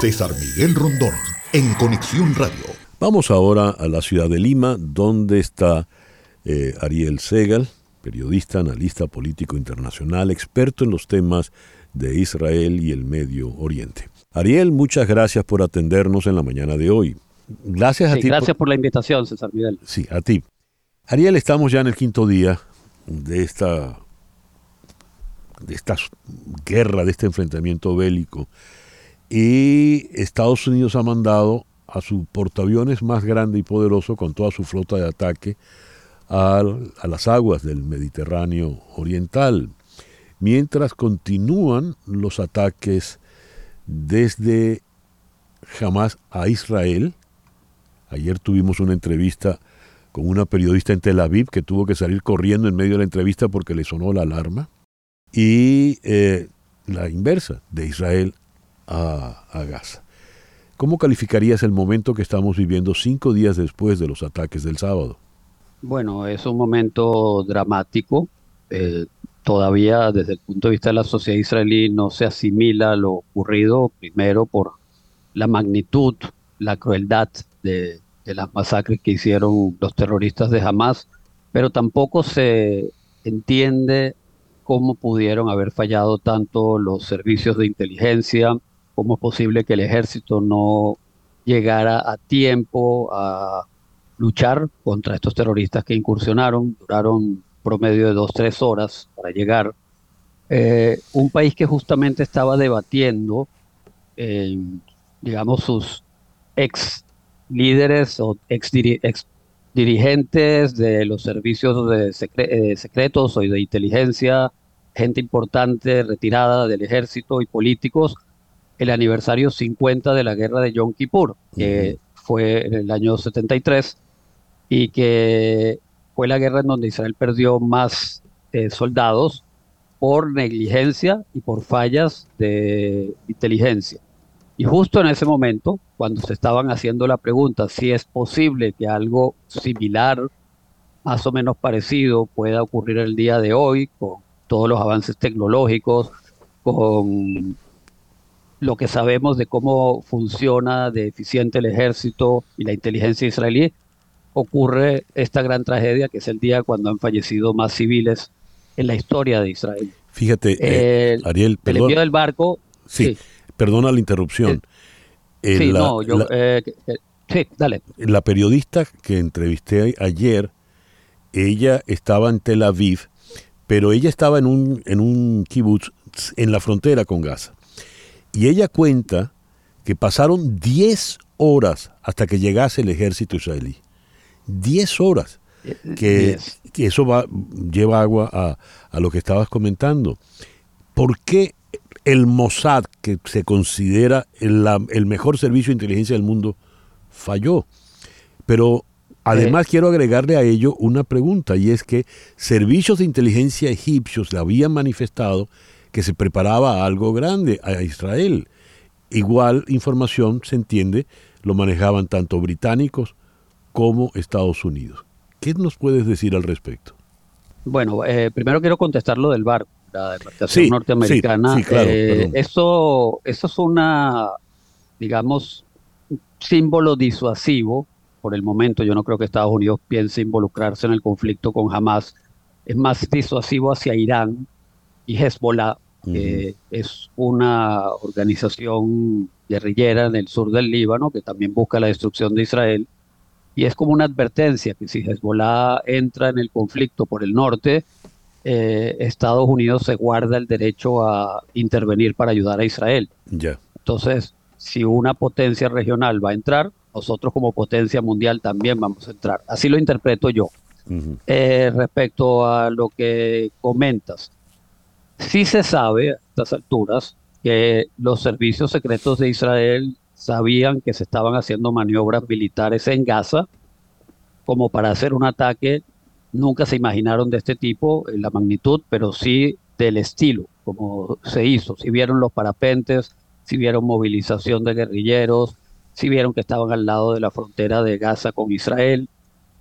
César Miguel Rondón, en Conexión Radio. Vamos ahora a la ciudad de Lima, donde está eh, Ariel Segal, periodista, analista político internacional, experto en los temas de Israel y el Medio Oriente. Ariel, muchas gracias por atendernos en la mañana de hoy. Gracias a ti. Gracias por... la invitación, César Miguel. Sí, a ti. Ariel, estamos ya en el quinto día de esta, de esta guerra, de este enfrentamiento bélico. Y Estados Unidos ha mandado a su portaaviones más grande y poderoso con toda su flota de ataque a, a las aguas del Mediterráneo Oriental, mientras continúan los ataques desde Hamas a Israel. Ayer tuvimos una entrevista con una periodista en Tel Aviv que tuvo que salir corriendo en medio de la entrevista porque le sonó la alarma. Y eh, la inversa, de Israel a, a Gaza. ¿Cómo calificarías el momento que estamos viviendo cinco días después de los ataques del sábado? Bueno, es un momento dramático. Eh, todavía desde el punto de vista de la sociedad israelí no se asimila lo ocurrido, primero por la magnitud, la crueldad de, de las masacres que hicieron los terroristas de Hamas, pero tampoco se entiende cómo pudieron haber fallado tanto los servicios de inteligencia, cómo es posible que el ejército no llegara a tiempo a luchar contra estos terroristas que incursionaron, duraron promedio de dos, tres horas para llegar. Eh, un país que justamente estaba debatiendo, eh, digamos, sus ex líderes o ex, dirigentes de los servicios de eh, secretos o de inteligencia, gente importante retirada del ejército y políticos, el aniversario 50 de la guerra de Yom Kippur, que fue en el año 73 y que fue la guerra en donde Israel perdió más eh, soldados por negligencia y por fallas de inteligencia. Y justo en ese momento, cuando se estaban haciendo la pregunta si es posible que algo similar, más o menos parecido, pueda ocurrir el día de hoy, con todos los avances tecnológicos, con lo que sabemos de cómo funciona de eficiente el ejército y la inteligencia israelí, ocurre esta gran tragedia que es el día cuando han fallecido más civiles en la historia de Israel. Fíjate, eh, Ariel, perdón. El envío del barco. Sí, perdona la interrupción. Eh, sí, no, yo, eh, sí, dale. La periodista que entrevisté ayer, ella estaba en Tel Aviv, pero ella estaba en un, en un kibutz en la frontera con Gaza. Y ella cuenta que pasaron 10 horas hasta que llegase el ejército israelí. 10 horas. Eh, que, que, eso va, lleva agua a, a, lo que estabas comentando. ¿Por qué el Mossad, que se considera el, el mejor servicio de inteligencia del mundo, falló? Pero Además, quiero agregarle a ello una pregunta, y es que servicios de inteligencia egipcios le habían manifestado que se preparaba algo grande a Israel. Igual información, se entiende, lo manejaban tanto británicos como Estados Unidos. ¿Qué nos puedes decir al respecto? Bueno, eh, primero quiero contestar lo del barco, la embarcación norteamericana. Sí, claro, eh, eso, eso es una, digamos, símbolo disuasivo por el momento. Yo no creo que Estados Unidos piense involucrarse en el conflicto con Hamas. Es más disuasivo hacia Irán y Hezbollah, que es una organización guerrillera en el sur del Líbano que también busca la destrucción de Israel. Y es como una advertencia que si Hezbollah entra en el conflicto por el norte, eh, Estados Unidos se guarda el derecho a intervenir para ayudar a Israel. Ya. Entonces, si una potencia regional va a entrar, nosotros como potencia mundial también vamos a entrar. Así lo interpreto yo. Eh, respecto a lo que comentas, Sí se sabe a estas alturas que los servicios secretos de Israel sabían que se estaban haciendo maniobras militares en Gaza como para hacer un ataque. Nunca se imaginaron de este tipo, la magnitud, pero sí del estilo, como se hizo. Si vieron los parapentes, si vieron movilización de guerrilleros, si vieron que estaban al lado de la frontera de Gaza con Israel.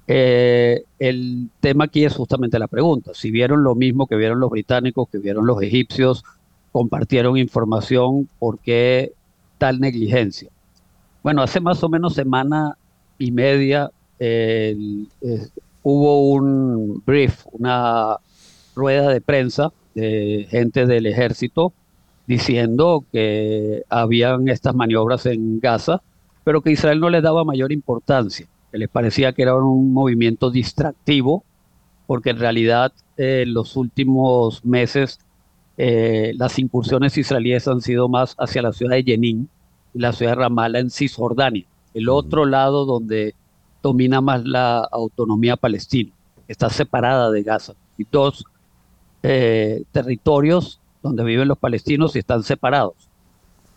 Eh, el tema aquí es justamente la pregunta. Si vieron lo mismo que vieron los británicos, que vieron los egipcios, compartieron información, ¿por qué tal negligencia. Bueno, hace más o menos semana y media hubo un brief, una rueda de prensa de gente del ejército diciendo que habían estas maniobras en Gaza, pero que Israel no les daba mayor importancia, que les parecía que era un movimiento distractivo, porque en realidad eh, en los últimos meses eh, las incursiones israelíes han sido más hacia la ciudad de Jenin y la ciudad de Ramallah en Cisjordania, el otro lado donde domina más la autonomía palestina, está separada de Gaza. Y dos eh, territorios donde viven los palestinos y están separados.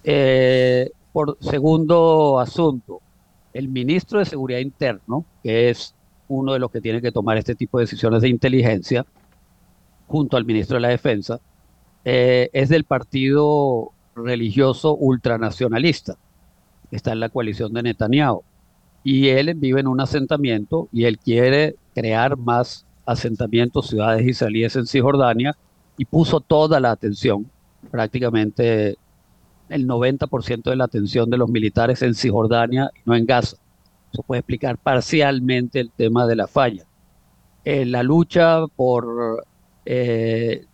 Eh, por segundo asunto, el ministro de Seguridad Interno, que es uno de los que tiene que tomar este tipo de decisiones de inteligencia, junto al ministro de la Defensa, eh, es del partido religioso ultranacionalista, está en la coalición de Netanyahu. Y él vive en un asentamiento y él quiere crear más asentamientos, ciudades israelíes en Cisjordania, y puso toda la atención, prácticamente el 90% de la atención de los militares en Cisjordania y no en Gaza. Eso puede explicar parcialmente el tema de la falla. Eh, la lucha por eh,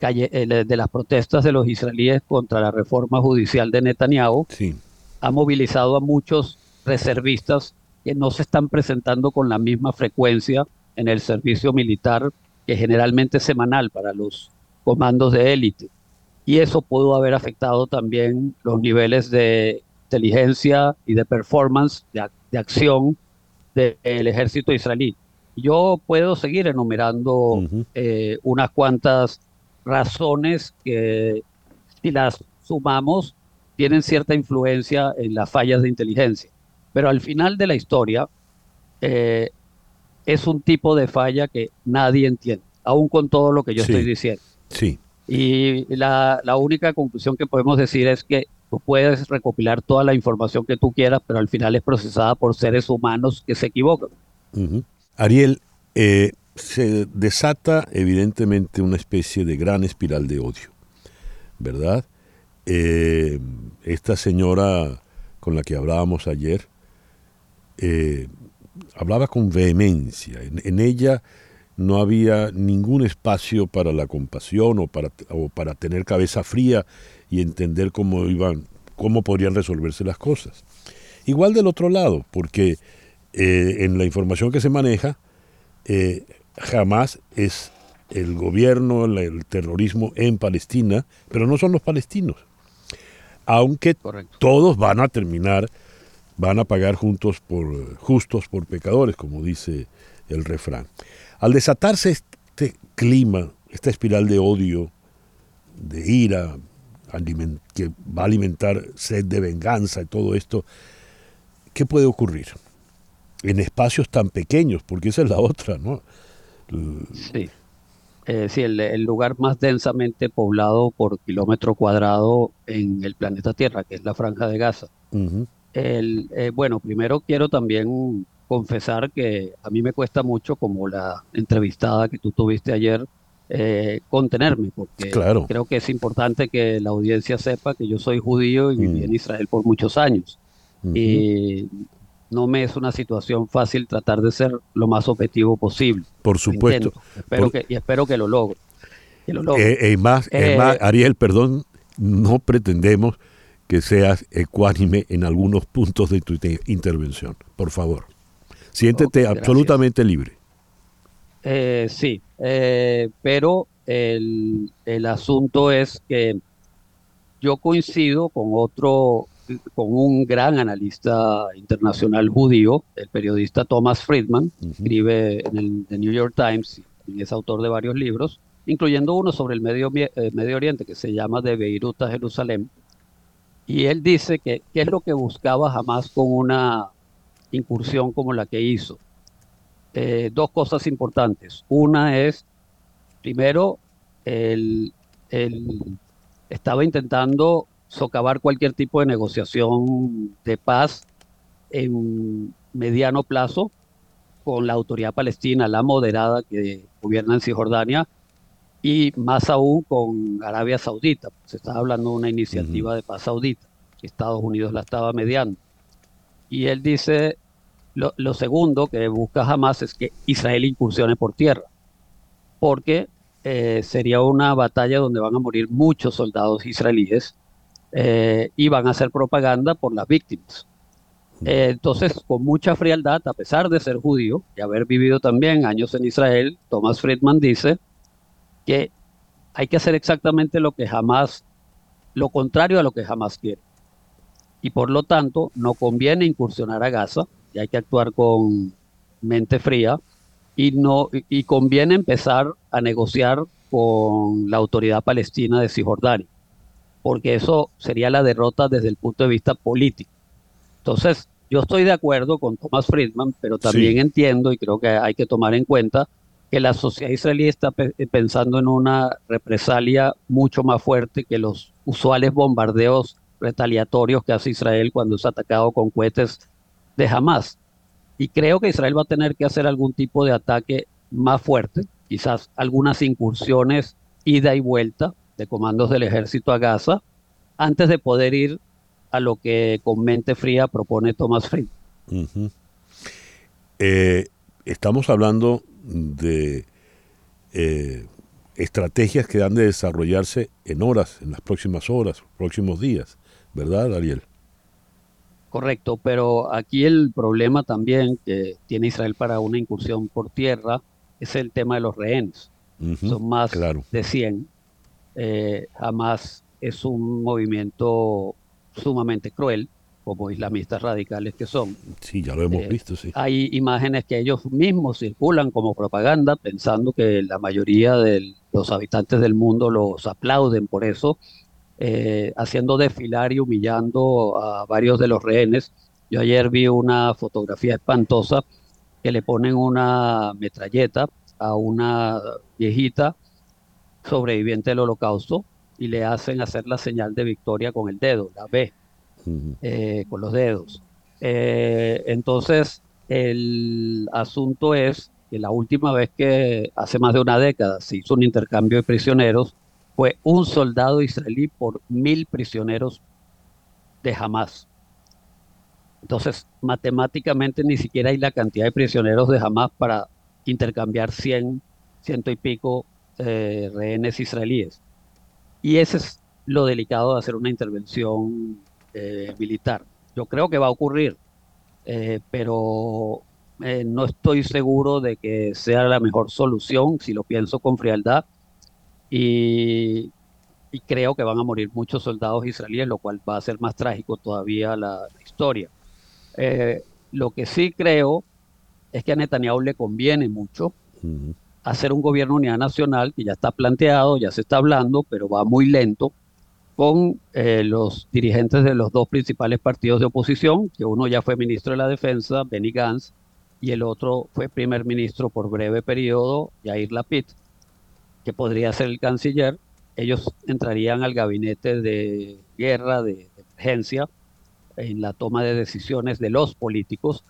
eh, de las protestas de los israelíes contra la reforma judicial de Netanyahu ha movilizado a muchos reservistas que no se están presentando con la misma frecuencia en el servicio militar, que generalmente es semanal para los comandos de élite. Y eso pudo haber afectado también los niveles de inteligencia y de performance, de, acción del ejército israelí. Yo puedo seguir enumerando eh, unas cuantas razones que, si las sumamos, tienen cierta influencia en las fallas de inteligencia. Pero al final de la historia, eh, es un tipo de falla que nadie entiende, aún con todo lo que yo estoy diciendo. Sí. Y la, única conclusión que podemos decir es que tú puedes recopilar toda la información que tú quieras, pero al final es procesada por seres humanos que se equivocan. Ariel, eh, se desata evidentemente una especie de gran espiral de odio, ¿verdad? Eh, esta señora con la que hablábamos ayer, eh, hablaba con vehemencia. En, ella no había ningún espacio para la compasión o para, o para tener cabeza fría y entender cómo iban, cómo podrían resolverse las cosas. Igual del otro lado, porque eh, en la información que se maneja, eh, jamás es el gobierno, el, terrorismo en Palestina, pero no son los palestinos. Aunque todos van a terminar van a pagar juntos por, justos por pecadores, como dice el refrán. Al desatarse este clima, esta espiral de odio, de ira, que va a alimentar sed de venganza y todo esto, ¿qué puede ocurrir? En espacios tan pequeños, porque esa es la otra, ¿no? Sí. Eh, sí, el, lugar más densamente poblado por kilómetro cuadrado en el planeta Tierra, que es la Franja de Gaza. El, eh, bueno, primero quiero también confesar que a mí me cuesta mucho, como la entrevistada que tú tuviste ayer, eh, contenerme, porque creo que es importante que la audiencia sepa que yo soy judío y viví en mm. Israel por muchos años. Y no me es una situación fácil tratar de ser lo más objetivo posible. Por supuesto. Espero que, y espero que lo logre. Eh, más, más, Ariel, perdón, no pretendemos que seas ecuánime en algunos puntos de tu intervención. Por favor, siéntete absolutamente libre. Eh, sí, eh, pero el, asunto es que yo coincido con otro, con un gran analista internacional judío, el periodista Thomas Friedman, escribe en el The New York Times y es autor de varios libros, incluyendo uno sobre el Medio, eh, Medio Oriente que se llama De Beirut a Jerusalén, y él dice que qué es lo que buscaba jamás con una incursión como la que hizo. Eh, dos cosas importantes. Una es, primero, él, estaba intentando socavar cualquier tipo de negociación de paz en mediano plazo con la autoridad palestina, la moderada que gobierna en Cisjordania, y más aún con Arabia Saudita. Se está hablando de una iniciativa de paz saudita. Estados Unidos la estaba mediando. Y él dice, lo, segundo que busca jamás es que Israel incursione por tierra, porque eh, sería una batalla donde van a morir muchos soldados israelíes eh, y van a hacer propaganda por las víctimas. Eh, entonces, con mucha frialdad, a pesar de ser judío y haber vivido también años en Israel, Thomas Friedman dice que hay que hacer exactamente lo que jamás, lo contrario a lo que jamás quiere. Y por lo tanto, no conviene incursionar a Gaza, y hay que actuar con mente fría, y, no, y conviene empezar a negociar con la autoridad palestina de Cisjordania, porque eso sería la derrota desde el punto de vista político. Entonces, yo estoy de acuerdo con Thomas Friedman, pero también entiendo y creo que hay que tomar en cuenta que la sociedad israelí está eh, pensando en una represalia mucho más fuerte que los usuales bombardeos retaliatorios que hace Israel cuando es atacado con cohetes de Hamas. Y creo que Israel va a tener que hacer algún tipo de ataque más fuerte, quizás algunas incursiones ida y vuelta de comandos del ejército a Gaza, antes de poder ir a lo que con mente fría propone Thomas Fried. Eh, estamos hablando de eh, estrategias que han de desarrollarse en horas, en las próximas horas, próximos días, ¿verdad, Ariel? Correcto, pero aquí el problema también que tiene Israel para una incursión por tierra es el tema de los rehenes. Son más de 100. Eh, jamás es un movimiento sumamente cruel como islamistas radicales que son. Sí, ya lo hemos eh, visto, sí. Hay imágenes que ellos mismos circulan como propaganda pensando que la mayoría de los habitantes del mundo los aplauden por eso, eh, haciendo desfilar y humillando a varios de los rehenes. Yo ayer vi una fotografía espantosa que le ponen una metralleta a una viejita sobreviviente del holocausto y le hacen hacer la señal de victoria con el dedo, la B eh, con los dedos. Eh, entonces, el asunto es que la última vez que hace más de una década se hizo un intercambio de prisioneros fue un soldado israelí por mil prisioneros de Hamas. Entonces, matemáticamente ni siquiera hay la cantidad de prisioneros de Hamas para intercambiar 100, ciento y pico eh, rehenes israelíes. Y ese es lo delicado de hacer una intervención eh, militar. Yo creo que va a ocurrir, eh, pero eh, no estoy seguro de que sea la mejor solución si lo pienso con frialdad. Y, creo que van a morir muchos soldados israelíes, lo cual va a ser más trágico todavía la, historia. lo que sí creo es que a Netanyahu le conviene mucho hacer un gobierno unidad nacional que ya está planteado, ya se está hablando, pero va muy lento con eh, los dirigentes de los dos principales partidos de oposición, que uno ya fue ministro de la Defensa, Benny Gantz, y el otro fue primer ministro por breve periodo, Yair Lapid, que podría ser el canciller. Ellos entrarían al gabinete de guerra, de, emergencia, en la toma de decisiones de los políticos,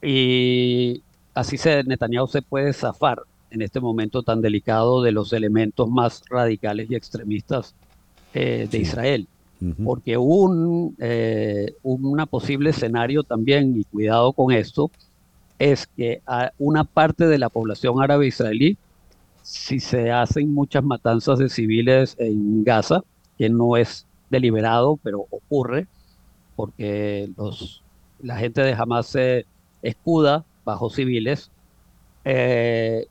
y así se, Netanyahu se puede zafar en este momento tan delicado de los elementos más radicales y extremistas eh, de Israel. Porque un, eh, una posible escenario también, y cuidado con esto, es que a una parte de la población árabe israelí, si se hacen muchas matanzas de civiles en Gaza, que no es deliberado, pero ocurre, porque los, la gente de Hamas se escuda bajo civiles, eh,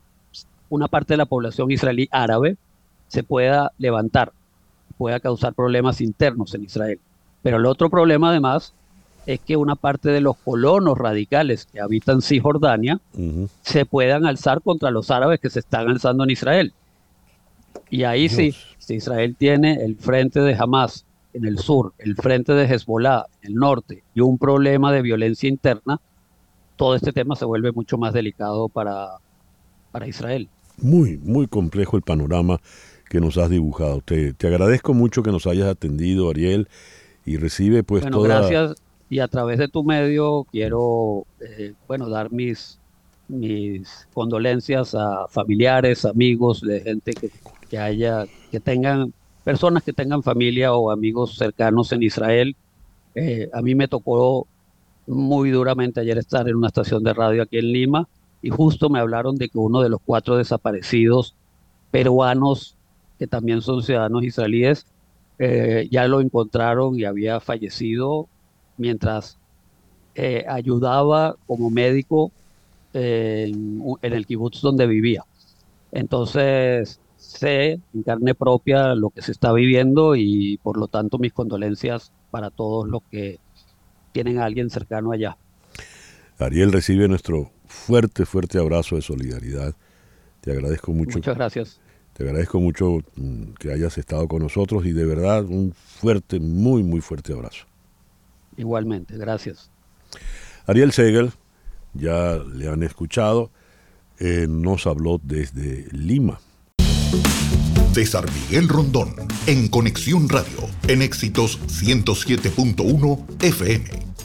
una parte de la población israelí árabe se pueda levantar pueda causar problemas internos en Israel. Pero el otro problema además es que una parte de los colonos radicales que habitan Cisjordania se puedan alzar contra los árabes que se están alzando en Israel. Y ahí sí, si Israel tiene el frente de Hamas en el sur, el frente de Hezbollah en el norte y un problema de violencia interna, todo este tema se vuelve mucho más delicado para, para Israel. Muy, muy complejo el panorama que nos has dibujado. Te, te agradezco mucho que nos hayas atendido, Ariel, y recibe pues bueno, gracias. Y a través de tu medio quiero, eh, bueno, dar mis, mis condolencias a familiares, amigos, de gente que, que haya, que tengan, personas que tengan familia o amigos cercanos en Israel Eh, a mí me tocó muy duramente ayer estar en una estación de radio aquí en Lima y justo me hablaron de que uno de los cuatro desaparecidos peruanos, que también son ciudadanos israelíes, eh, ya lo encontraron y había fallecido mientras eh, ayudaba como médico en, en, el kibutz donde vivía. Entonces, sé en carne propia lo que se está viviendo y por lo tanto mis condolencias para todos los que tienen a alguien cercano allá. Ariel recibe nuestro fuerte, fuerte abrazo de solidaridad. Te agradezco mucho. Muchas gracias. Te agradezco mucho mm, que hayas estado con nosotros y de verdad un fuerte, muy, muy fuerte abrazo. Igualmente, gracias. Ariel Segel, ya le han escuchado, eh, nos habló desde Lima. César Miguel Rondón, en Conexión Radio, en Éxitos 107.1 FM.